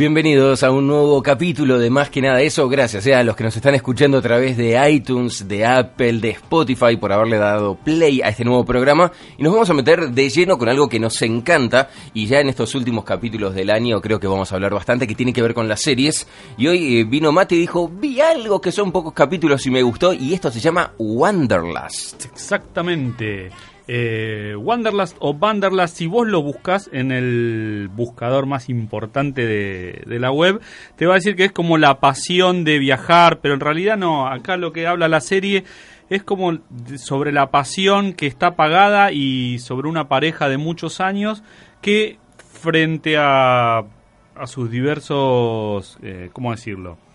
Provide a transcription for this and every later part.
Bienvenidos a un nuevo capítulo de Más que nada eso, gracias eh, a los que nos están escuchando a través de iTunes, de Apple, de Spotify por haberle dado play a este nuevo programa y nos vamos a meter de lleno con algo que nos encanta y ya en estos últimos capítulos del año creo que vamos a hablar bastante que tiene que ver con las series y hoy eh, vino Mate y dijo vi algo que son pocos capítulos y me gustó y esto se llama Wanderlust. Exactamente. Eh, Wanderlust o Wanderlust, si vos lo buscas en el buscador más importante de, la web, te va a decir que es como la pasión de viajar, pero en realidad no, acá lo que habla la serie es como sobre la pasión que está pagada y sobre una pareja de muchos años que frente a, a sus diversos, eh, ¿cómo decirlo?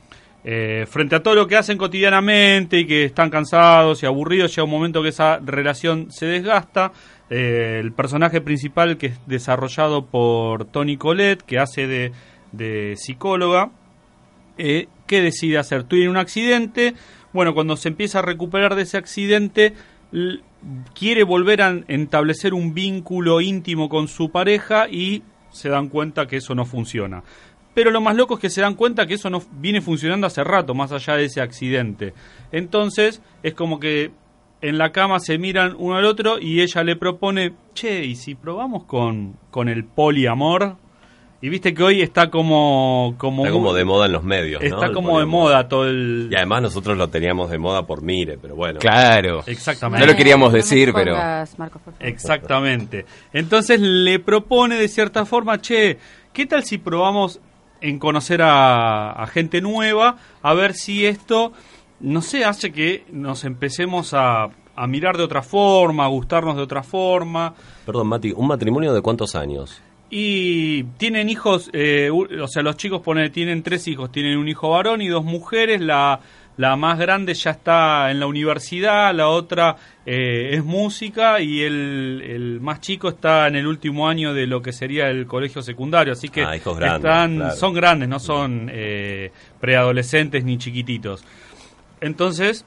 Eh, frente a todo lo que hacen cotidianamente y que están cansados y aburridos, llega un momento que esa relación se desgasta. Eh, el personaje principal, que es desarrollado por Tony Colette, que hace de, psicóloga, eh, ¿qué decide hacer? Tiene un accidente. Bueno, cuando se empieza a recuperar de ese accidente, quiere volver a establecer un vínculo íntimo con su pareja y se dan cuenta que eso no funciona. Pero lo más loco es que se dan cuenta que eso no viene funcionando hace rato, más allá de ese accidente. Entonces, es como que en la cama se miran uno al otro y ella le propone, che, ¿y si probamos con, con el poliamor? Y viste que hoy está como... como está como de moda en los medios, ¿no? Está como de moda todo el... Y además nosotros lo teníamos de moda por Mire, pero bueno. Claro. Exactamente. No lo queríamos decir, pero... Exactamente. Entonces le propone de cierta forma, che, ¿qué tal si probamos en conocer a, a, gente nueva, a ver si esto, no sé, hace que nos empecemos a, a, mirar de otra forma, a gustarnos de otra forma. Perdón, Mati, ¿un matrimonio de cuántos años? Y tienen hijos, eh, o sea, los chicos pone, tienen tres hijos, tienen un hijo varón y dos mujeres, la, la más grande ya está en la universidad, la otra eh, es música y el, el, más chico está en el último año de lo que sería el colegio secundario, así que ah, hijos grandes, están, claro. son grandes, no son eh, preadolescentes ni chiquititos. Entonces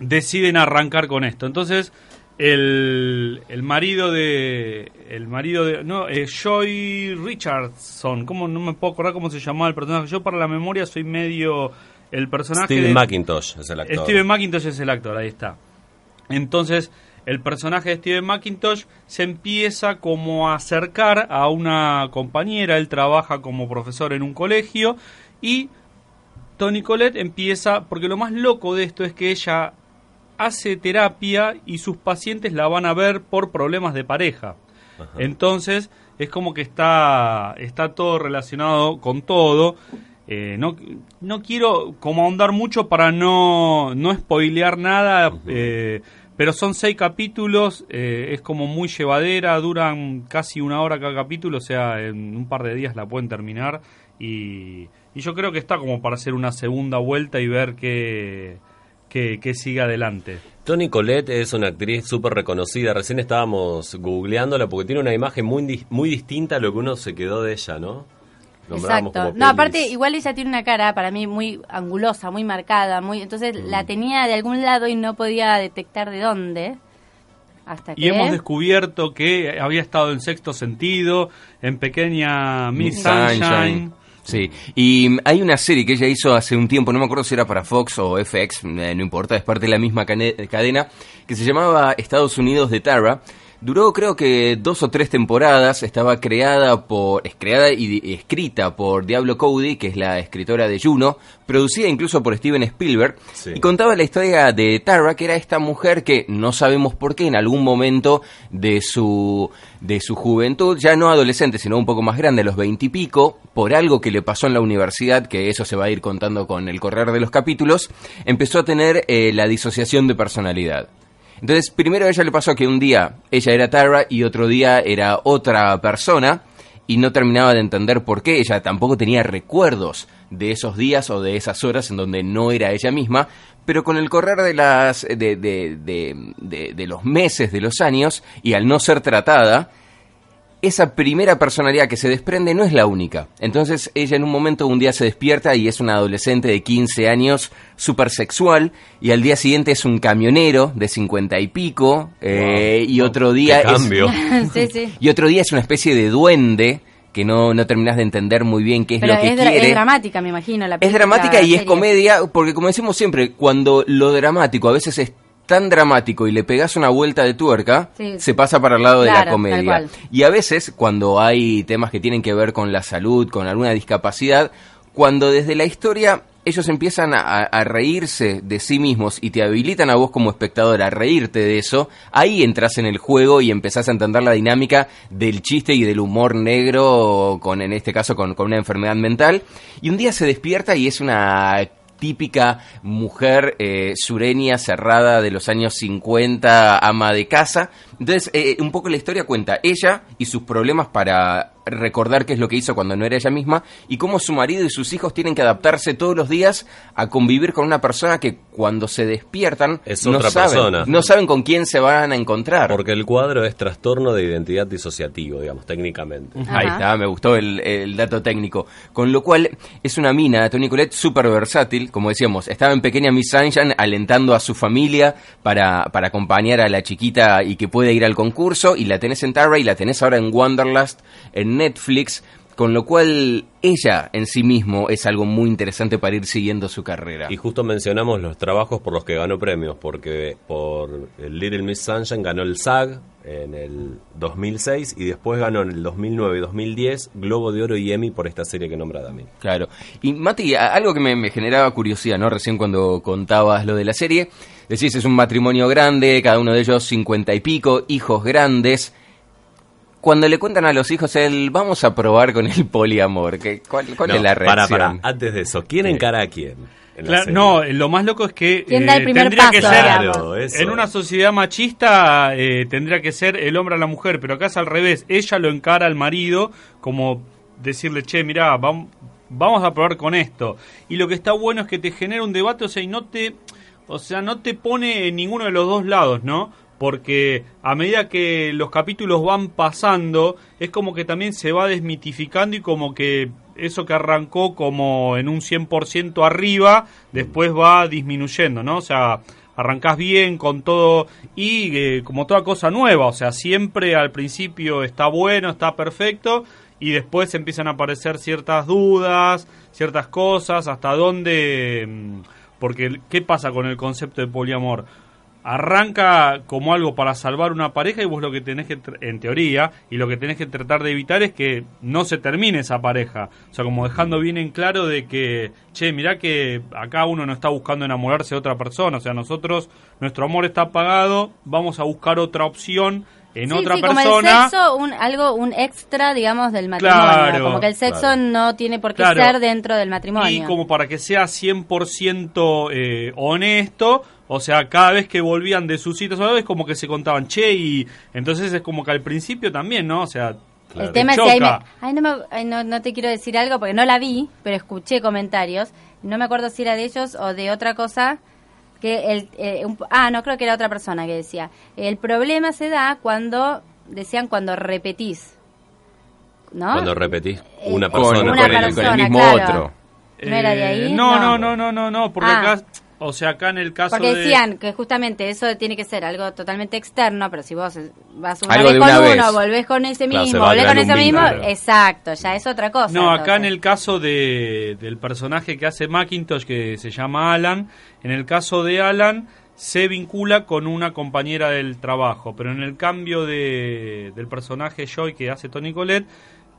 deciden arrancar con esto. Entonces el, el marido de el marido de no eh, Joy Richardson, cómo no me puedo acordar cómo se llamaba el personaje. Yo para la memoria soy medio el personaje Steven de, McIntosh es el actor. Steven McIntosh es el actor, ahí está. Entonces, el personaje de Steven McIntosh se empieza como a acercar a una compañera, él trabaja como profesor en un colegio y Tony Colette empieza, porque lo más loco de esto es que ella hace terapia y sus pacientes la van a ver por problemas de pareja. Ajá. Entonces, es como que está, está todo relacionado con todo. Eh, no, no quiero como ahondar mucho para no, no spoilear nada, uh -huh. eh, pero son seis capítulos, eh, es como muy llevadera, duran casi una hora cada capítulo, o sea, en un par de días la pueden terminar y, y yo creo que está como para hacer una segunda vuelta y ver qué, qué, qué sigue adelante. Tony Colette es una actriz súper reconocida, recién estábamos googleándola porque tiene una imagen muy, muy distinta a lo que uno se quedó de ella, ¿no? Exacto. No, aparte, igual ella tiene una cara para mí muy angulosa, muy marcada, muy entonces mm. la tenía de algún lado y no podía detectar de dónde. Hasta y que... hemos descubierto que había estado en sexto sentido, en pequeña Miss Sunshine. Sunshine. Sí, y hay una serie que ella hizo hace un tiempo, no me acuerdo si era para Fox o FX, eh, no importa, es parte de la misma cadena, que se llamaba Estados Unidos de Tara, Duró creo que dos o tres temporadas, estaba creada por, es creada y escrita por Diablo Cody, que es la escritora de Juno, producida incluso por Steven Spielberg, sí. y contaba la historia de Tara, que era esta mujer que no sabemos por qué en algún momento de su, de su juventud, ya no adolescente, sino un poco más grande, a los veintipico, por algo que le pasó en la universidad, que eso se va a ir contando con el correr de los capítulos, empezó a tener eh, la disociación de personalidad. Entonces, primero a ella le pasó que un día ella era Tara y otro día era otra persona y no terminaba de entender por qué. Ella tampoco tenía recuerdos de esos días o de esas horas en donde no era ella misma, pero con el correr de, las, de, de, de, de los meses, de los años, y al no ser tratada, esa primera personalidad que se desprende no es la única. Entonces ella en un momento, un día se despierta y es una adolescente de 15 años, súper sexual, y al día siguiente es un camionero de 50 y pico, eh, y otro día es, y otro día es una especie de duende que no, no terminas de entender muy bien qué es lo que es quiere. Es dramática, me imagino. La es dramática y es comedia, porque como decimos siempre, cuando lo dramático a veces es tan dramático y le pegas una vuelta de tuerca, se pasa para el lado de la comedia. Y a veces, cuando hay temas que tienen que ver con la salud, con alguna discapacidad, cuando desde la historia ellos empiezan a, reírse de sí mismos y te habilitan a vos como espectador a reírte de eso, ahí entras en el juego y empezás a entender la dinámica del chiste y del humor negro, con en este caso con, con una enfermedad mental. Y un día se despierta y es una típica mujer eh, sureña cerrada de los años 50, ama de casa. Entonces, eh, un poco la historia cuenta ella y sus problemas para recordar qué es lo que hizo cuando no era ella misma y cómo su marido y sus hijos tienen que adaptarse todos los días a convivir con una persona que cuando se despiertan no, saben, no saben con quién se van a encontrar. Porque el cuadro es trastorno de identidad disociativo, digamos, técnicamente. Ahí está, me gustó el, dato técnico. Con lo cual es una mina, Tony Colette, súper versátil, como decíamos, estaba en pequeña Miss Sunshine alentando a su familia para, para acompañar a la chiquita y que pueda ir al concurso y la tenés en Tara y la tenés ahora en Wanderlust, en Netflix, con lo cual ella en sí mismo es algo muy interesante para ir siguiendo su carrera. Y justo mencionamos los trabajos por los que ganó premios, porque por Little Miss Sunshine ganó el SAG en el 2006 y después ganó en el 2009 y 2010 Globo de Oro y Emmy por esta serie que nombra Dami. Claro. Y Mati, algo que me, me generaba curiosidad, ¿no? Recién cuando contabas lo de la serie, decís es un matrimonio grande, cada uno de ellos cincuenta y pico, hijos grandes cuando le cuentan a los hijos él, vamos a probar con el poliamor, ¿qué, ¿cuál, es la reacción? Para, para, antes de eso, ¿quién encara a quién? no, lo más loco es que ¿Quién da el eh, primer tendría paso, que ser en una sociedad machista eh, tendría que ser el hombre a la mujer, pero acá es al revés, ella lo encara al marido como decirle, "Che, mira, vamos vamos a probar con esto." Y lo que está bueno es que te genera un debate, o sea, y no te o sea, no te pone en ninguno de los dos lados, ¿no? Porque a medida que los capítulos van pasando, es como que también se va desmitificando y como que eso que arrancó como en un 100% arriba, después va disminuyendo, ¿no? O sea, arrancás bien con todo y eh, como toda cosa nueva, o sea, siempre al principio está bueno, está perfecto y después empiezan a aparecer ciertas dudas, ciertas cosas, hasta dónde... Mm, porque, ¿qué pasa con el concepto de poliamor? Arranca como algo para salvar una pareja y vos lo que tenés que, en teoría, y lo que tenés que tratar de evitar es que no se termine esa pareja. O sea, como dejando bien en claro de que, che, mirá que acá uno no está buscando enamorarse de otra persona. O sea, nosotros, nuestro amor está apagado, vamos a buscar otra opción en otra persona. Como el sexo, un, algo, un extra, digamos, del matrimonio. como que el sexo no tiene por qué ser dentro del matrimonio. Y como para que sea 100% eh, honesto, o sea, cada vez que volvían de sus citas es como que se contaban, che, y entonces es como que al principio también, ¿no? O sea, el tema es que ay, no, no, te quiero decir algo porque no la vi, pero escuché comentarios. No me acuerdo si era de ellos o de otra cosa. que el, eh, Ah, no, creo que era otra persona que decía. El problema se da cuando, decían, cuando repetís. ¿No? Cuando repetís eh, una persona, con, el, mismo otro. ¿No era de ahí? Eh, no, no, no, no, no, no, porque ah. acá o sea, acá en el caso Porque decían que justamente eso tiene que ser algo totalmente externo, pero si vos vas una vez con uno, volvés con ese mismo, volvés con ese mismo, exacto, ya es otra cosa. No, acá en el caso de, del personaje que hace Macintosh, que se llama Alan, en el caso de Alan se vincula con una compañera del trabajo, pero en el cambio de, del personaje Joy que hace Tony Colette,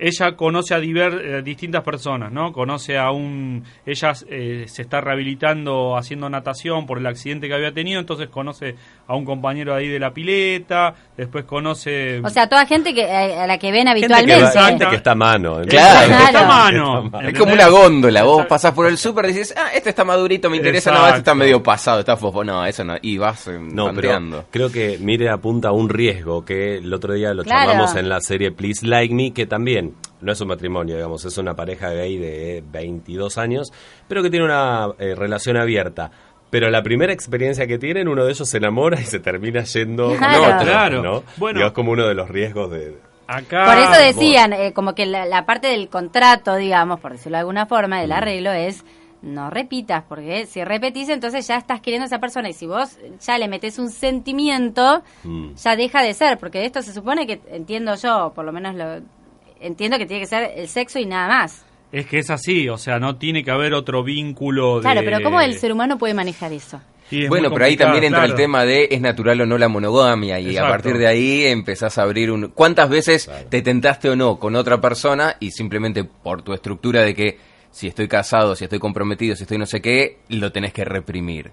ella conoce a eh, distintas personas, ¿no? Conoce a un... Ella eh, se está rehabilitando haciendo natación por el accidente que había tenido, entonces conoce a un compañero ahí de la pileta, después conoce... O sea, toda gente que eh, a la que ven habitualmente. Gente que, gente que está a mano. Claro, Claro. Está a mano. Es como una góndola, vos pasás por el súper y dices, ah, este está madurito, me interesa, no, este está Exacto. medio pasado, está fofo, no, eso no, y vas eh, No, pero creo que Mire apunta a un riesgo que el otro día lo Claro. charlamos en la serie Please Like Me, que también no es un matrimonio, digamos, es una pareja gay de 22 años, pero que tiene una eh, relación abierta. Pero la primera experiencia que tienen, uno de ellos se enamora y se termina yendo con Claro. otro, Claro. ¿no? Bueno. Digo, es como uno de los riesgos de... Acá... Por eso decían, eh, como que la, la parte del contrato, digamos, por decirlo de alguna forma, Mm. del arreglo es no repitas, porque si repetís entonces ya estás queriendo a esa persona y si vos ya le metes un sentimiento, Mm. ya deja de ser, porque esto se supone que, entiendo yo, por lo menos lo entiendo que tiene que ser el sexo y nada más. Es que es así, o sea, no tiene que haber otro vínculo de... Claro, pero ¿cómo el ser humano puede manejar eso? Sí, es Bueno, pero ahí también entra el tema de es natural o no la monogamia y Exacto. a partir de ahí empezás a abrir un... ¿Cuántas veces te tentaste o no con otra persona y simplemente por tu estructura de que si estoy casado, si estoy comprometido, si estoy no sé qué, lo tenés que reprimir?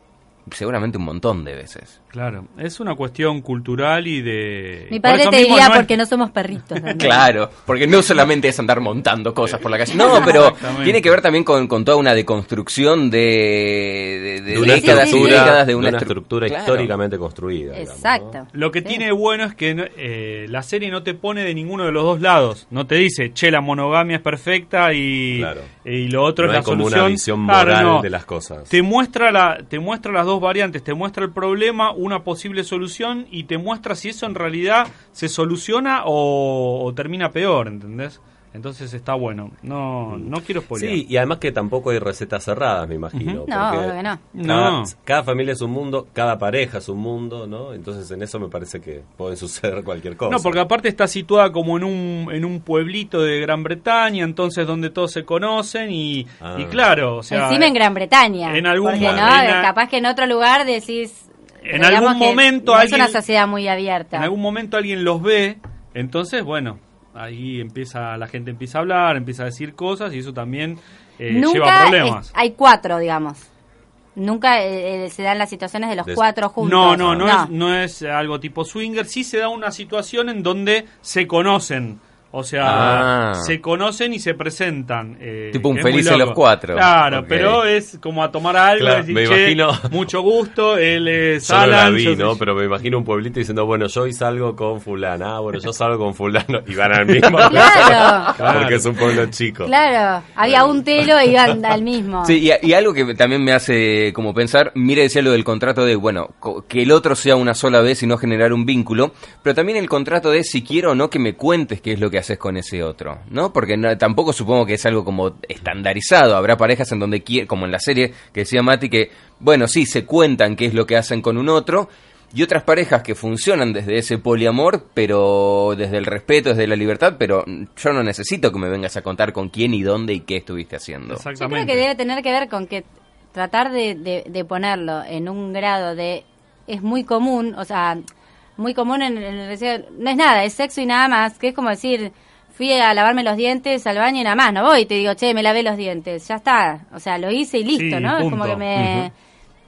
Seguramente un montón de veces. Claro, es una cuestión cultural y de... Mi padre te diría no es- porque no somos perritos. Claro, porque no solamente es andar montando cosas por la calle, no, pero tiene que ver también con, con toda una deconstrucción de, de, de de una décadas y estructura, décadas de de una, una estru- estructura Claro. históricamente construida. digamos, ¿no? Exacto. Lo que Sí. tiene bueno es que eh, la serie no te pone de ninguno de los dos lados. No te dice, che, la monogamia es perfecta y, Claro. Y lo otro No es hay la como una solución. visión Claro, moral no. de las cosas. Te muestra, la, te muestra las dos variantes, te muestra el problema, una posible solución y te muestra si eso en realidad se soluciona o, o termina peor, ¿entendés? Entonces está bueno. No, no quiero spoilear. Sí, y además que tampoco hay recetas cerradas, me imagino. No, porque obvio que no. Cada, No. cada familia es un mundo, cada pareja es un mundo, ¿no? Entonces en eso me parece que puede suceder cualquier cosa. No, porque aparte está situada como en un, en un pueblito de Gran Bretaña, entonces donde todos se conocen y, Ah. y claro, o sea... Encima en Gran Bretaña. en algún porque mo- no, en a- capaz que en otro lugar decís. En algún momento no alguien- Es una sociedad muy abierta. En algún momento alguien los ve, entonces, bueno, ahí empieza la gente empieza a hablar, empieza a decir cosas y eso también eh, lleva Nunca problemas. es- hay cuatro, digamos. Nunca eh, eh, se dan las situaciones de los De- cuatro juntos. No, no, no, Es, no es algo tipo swinger, sí se da una situación en donde se conocen. O sea, Ah. se conocen y se presentan. eh, Tipo un Felices loco. los Cuatro. Claro, pero es como a tomar algo Claro, y decir, me "Che, imagino- mucho gusto, él es Yo no la Alan, vi, yo ¿no? soy- Pero me imagino un pueblito diciendo, bueno, yo hoy salgo con fulana, ah, bueno, yo salgo con fulano, y van al mismo. Claro. Porque es un pueblo chico. Claro, había un telo y iban al mismo. Sí, y, y algo que también me hace como pensar, mire decía lo del contrato de, bueno, que el otro sea una sola vez y no generar un vínculo, pero también el contrato de si quiero o no que me cuentes qué es lo que haces con ese otro, ¿no? Porque no- tampoco supongo que es algo como estandarizado, habrá parejas en donde quiere, como en la serie que decía Mati, que, bueno, sí, se cuentan qué es lo que hacen con un otro, y otras parejas que funcionan desde ese poliamor, pero desde el respeto, desde la libertad, pero yo no necesito que me vengas a contar con quién y dónde y qué estuviste haciendo. Yo creo Exactamente. que debe tener que ver con que tratar de, de- de ponerlo en un grado de es muy común, o sea, muy común en, en el no es nada, es sexo y nada más, que es como decir, fui a lavarme los dientes al baño y nada más, no voy y te digo, che, me lavé los dientes, ya está, o sea, lo hice y listo, Sí, ¿no? Es como que me,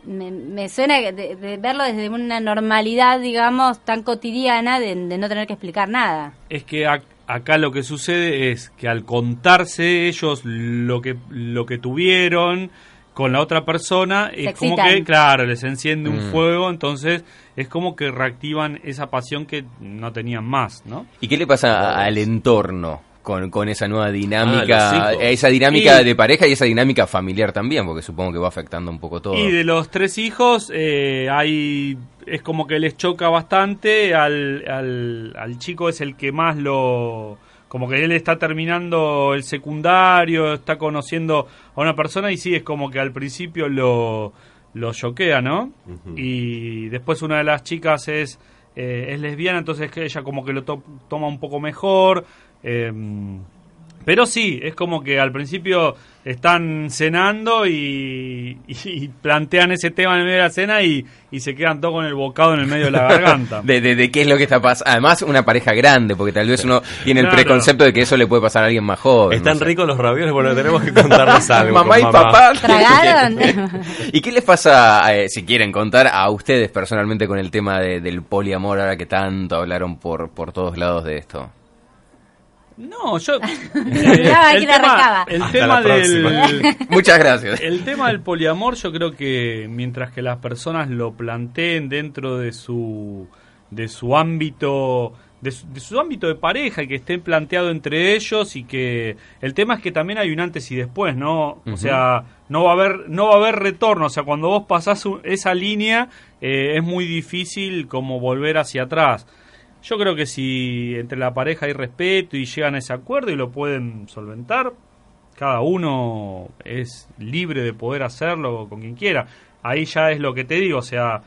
me, me suena de, de verlo desde una normalidad, digamos, tan cotidiana de, de no tener que explicar nada. es que ac- acá lo que sucede es que al contarse ellos lo que lo que tuvieron con la otra persona Se es como excitan. que claro les enciende un Mm. fuego entonces es como que reactivan esa pasión que no tenían más no ¿Y qué le pasa al entorno con, con esa nueva dinámica, Ah, esa dinámica Y- de pareja y esa dinámica familiar también? Porque supongo que va afectando un poco todo. y de los tres hijos eh, hay es como que les choca bastante al, al, al chico es el que más lo como que él está terminando el secundario, está conociendo a una persona y sí, es como que al principio lo, lo choquea, ¿no? Y después una de las chicas es, eh, es lesbiana, entonces ella como que lo to- toma un poco mejor. eh, Pero sí, es como que al principio están cenando y, y plantean ese tema en el medio de la cena y, y se quedan todos con el bocado en el medio de la garganta. de, de, qué es lo que está pasando. Además, una pareja grande, porque tal vez uno tiene el preconcepto de que eso le puede pasar a alguien más joven. Están ricos los ravioles, bueno, tenemos que contarles algo. mamá y papá. ¿Tragaron? ¿Y qué les pasa, eh, si quieren contar, a ustedes personalmente con el tema del poliamor, ahora que tanto hablaron por, por todos lados de esto? No, yo. el, tema, el tema del. Muchas gracias. El tema del poliamor, yo creo que mientras que las personas lo planteen dentro de su de su ámbito de su, ámbito de pareja y que esté planteado entre ellos y que el tema es que también hay un antes y después, ¿no? O sea, no va a haber no va a haber retorno, o sea, cuando vos pasás esa línea eh, es muy difícil como volver hacia atrás. Yo creo que si entre la pareja hay respeto y llegan a ese acuerdo y lo pueden solventar, cada uno es libre de poder hacerlo con quien quiera. Ahí ya es lo que te digo, o sea,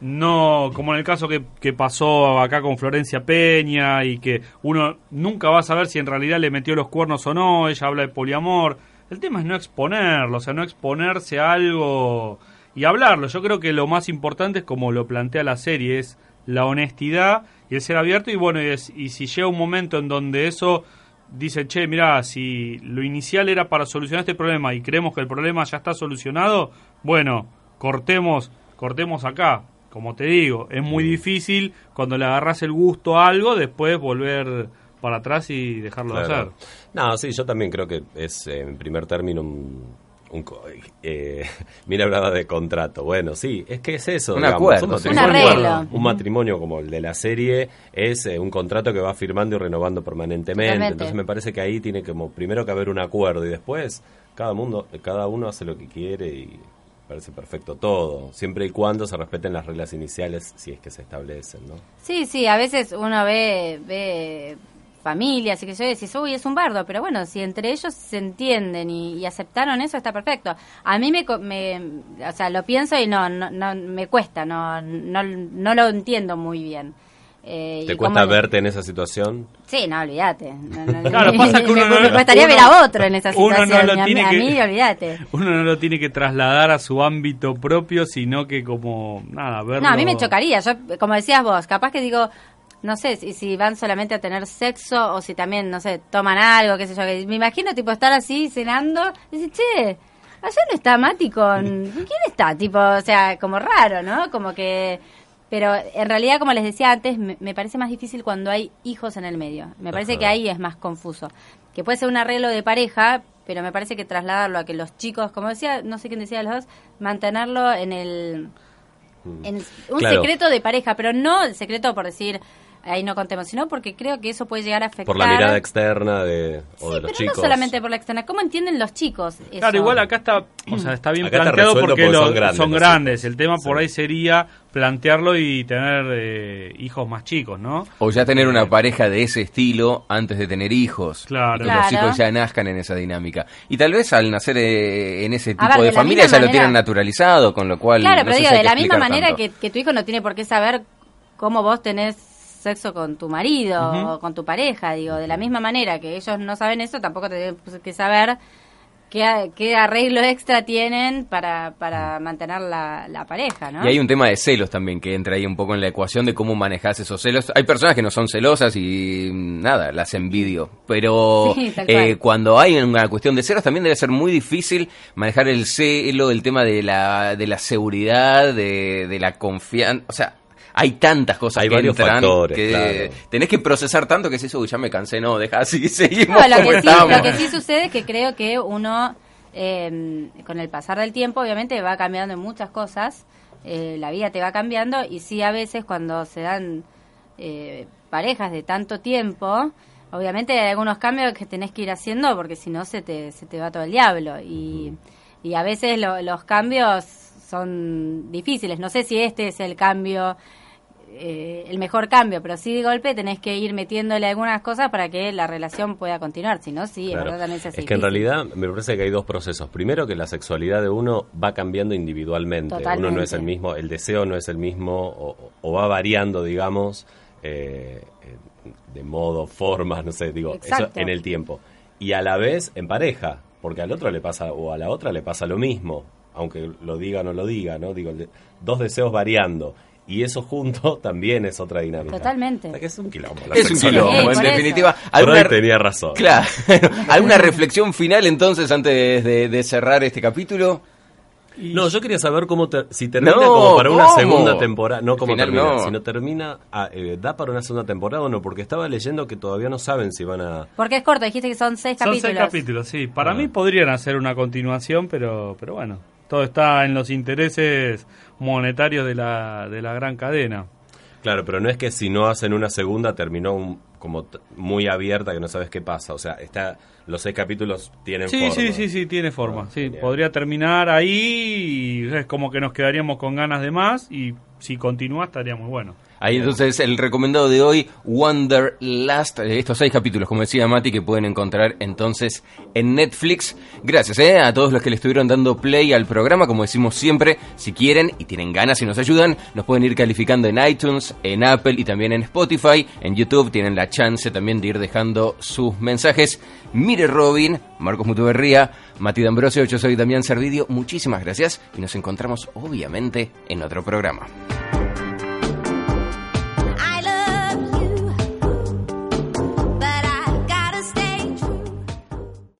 no como en el caso que, que, pasó acá con Florencia Peña y que uno nunca va a saber si en realidad le metió los cuernos o no, ella habla de poliamor. El tema es no exponerlo, o sea, no exponerse a algo y hablarlo. Yo creo que lo más importante es como lo plantea la serie, es la honestidad y el ser abierto y bueno, y, si llega un momento en donde eso dice, che, mira, si lo inicial era para solucionar este problema y creemos que el problema ya está solucionado, bueno, cortemos, cortemos acá. Como te digo, es muy difícil cuando le agarras el gusto a algo, después volver para atrás y dejarlo de hacer. No, sí, yo también creo que es, en primer término, un un, eh, mira, hablaba de contrato. Bueno, sí, es que es eso. Un acuerdo. Un, un, matrimonio como el de la serie es eh, un contrato que va firmando y renovando permanentemente. Entonces me parece que ahí tiene como primero que haber un acuerdo y después cada, mundo, cada uno hace lo que quiere y parece perfecto todo, siempre y cuando se respeten las reglas iniciales si es que se establecen, ¿no? Sí, sí, a veces uno ve, ve familias y que yo decís, uy, es un bardo, pero bueno, si entre ellos se entienden y, aceptaron eso, está perfecto. A mí me, me, o sea, lo pienso y no, no, me cuesta, no, no, no lo entiendo muy bien. Eh, ¿Te cuesta verte en esa situación? Sí, no, olvídate. claro, pasa que uno me, no, gustaría ver a otro en esa situación. Uno no lo tiene a, que, mí, olvídate. Uno no lo tiene que trasladar a su ámbito propio, sino que como, nada, verlo... No, a mí me chocaría. Yo, como decías vos, capaz que digo, no sé si, si, van solamente a tener sexo o si también, no sé, toman algo, qué sé yo. Me imagino, tipo, estar así cenando y decir, che, allá no está Mati con... ¿Quién está? Tipo, o sea, como raro, ¿no? Como que... Pero en realidad, como les decía antes, me, parece más difícil cuando hay hijos en el medio. Me parece que ahí es más confuso. Que puede ser un arreglo de pareja, pero me parece que trasladarlo a que los chicos, como decía, no sé quién decía de los dos, mantenerlo en el... Mm. En un secreto de pareja, pero no el secreto por decir, ahí no contemos, sino porque creo que eso puede llegar a afectar. Por la mirada externa de, o de los pero no solamente por la externa. ¿Cómo entienden los chicos? Claro, igual acá está, o sea, está bien planteado porque, son, grandes, El tema por ahí sería plantearlo y tener eh, hijos más chicos, ¿no? O ya tener una pareja de ese estilo antes de tener hijos. Claro. que los hijos ya nazcan en esa dinámica. Y tal vez al nacer eh, en ese tipo de, familia ya lo tienen naturalizado, con lo cual. Claro, pero digo, de la misma manera que, que tu hijo no tiene por qué saber cómo vos tenés sexo con tu marido o con tu pareja, digo, de la misma manera que ellos no saben eso, tampoco tienen que saber qué, qué arreglo extra tienen para, para mantener la, la, pareja, ¿no? Y hay un tema de celos también que entra ahí un poco en la ecuación de cómo manejas esos celos. Hay personas que no son celosas y nada, las envidio, pero eh, cuando hay una cuestión de celos también debe ser muy difícil manejar el celo, el tema de la, de la seguridad, de, de la confianza, o sea hay tantas cosas hay que varios entran factores, que tenés que procesar tanto que si eso ya me cansé, no, deja así, seguimos lo, que sí, lo que sí sucede es que creo que uno, eh, con el pasar del tiempo, obviamente va cambiando en muchas cosas, eh, la vida te va cambiando y sí a veces cuando se dan eh, parejas de tanto tiempo, obviamente hay algunos cambios que tenés que ir haciendo porque si no se te, se te va todo el diablo y, y a veces los cambios son difíciles. No sé si este es el cambio eh, el mejor cambio, pero sí de golpe tenés que ir metiéndole algunas cosas para que la relación pueda continuar, si no, sí, verdad es, es que en realidad me parece que hay dos procesos. Primero que la sexualidad de uno va cambiando individualmente, uno no es el mismo, el deseo no es el mismo o, va variando, digamos, eh, de modo, forma, no sé, digo, eso en el tiempo. y a la vez en pareja, porque al otro le pasa o a la otra le pasa lo mismo, aunque lo diga o no lo diga, ¿no? Digo, dos deseos variando. Y eso junto también es otra dinámica. Totalmente. es un quilombo. Es un quilombo, en definitiva. ¿alguna, tenía razón. Claro. ¿Alguna reflexión final entonces antes de cerrar este capítulo? No, yo quería saber cómo si termina como para una segunda temporada, no como termina, sino termina, ah, eh, da para una segunda temporada o no, porque estaba leyendo que todavía no saben si van a... Porque es corto, dijiste que son seis capítulos. Son seis capítulos, sí. Para ah. mí podrían hacer una continuación, pero, pero bueno, todo está en los intereses monetarios de la, de la gran cadena. Claro, pero no es que si no hacen una segunda terminó como muy abierta que no sabes qué pasa. O sea, está los seis capítulos tienen forma. Sí, sí, sí, tiene forma. Sí, podría terminar ahí y es como que nos quedaríamos con ganas de más y si continúa estaría muy bueno. Ahí entonces el recomendado de hoy, Wanderlust, estos seis capítulos, como decía Mati, que pueden encontrar entonces en Netflix. Gracias eh, a todos los que le estuvieron dando play al programa, como decimos siempre, si quieren y tienen ganas y nos ayudan, nos pueden ir calificando en iTunes, en Apple y también en Spotify. En YouTube tienen la chance también de ir dejando sus mensajes. Mire Robin, Marcos Mutuberría, Mati D'Ambrosio, yo soy Damián Servidio, muchísimas gracias y nos encontramos obviamente en otro programa.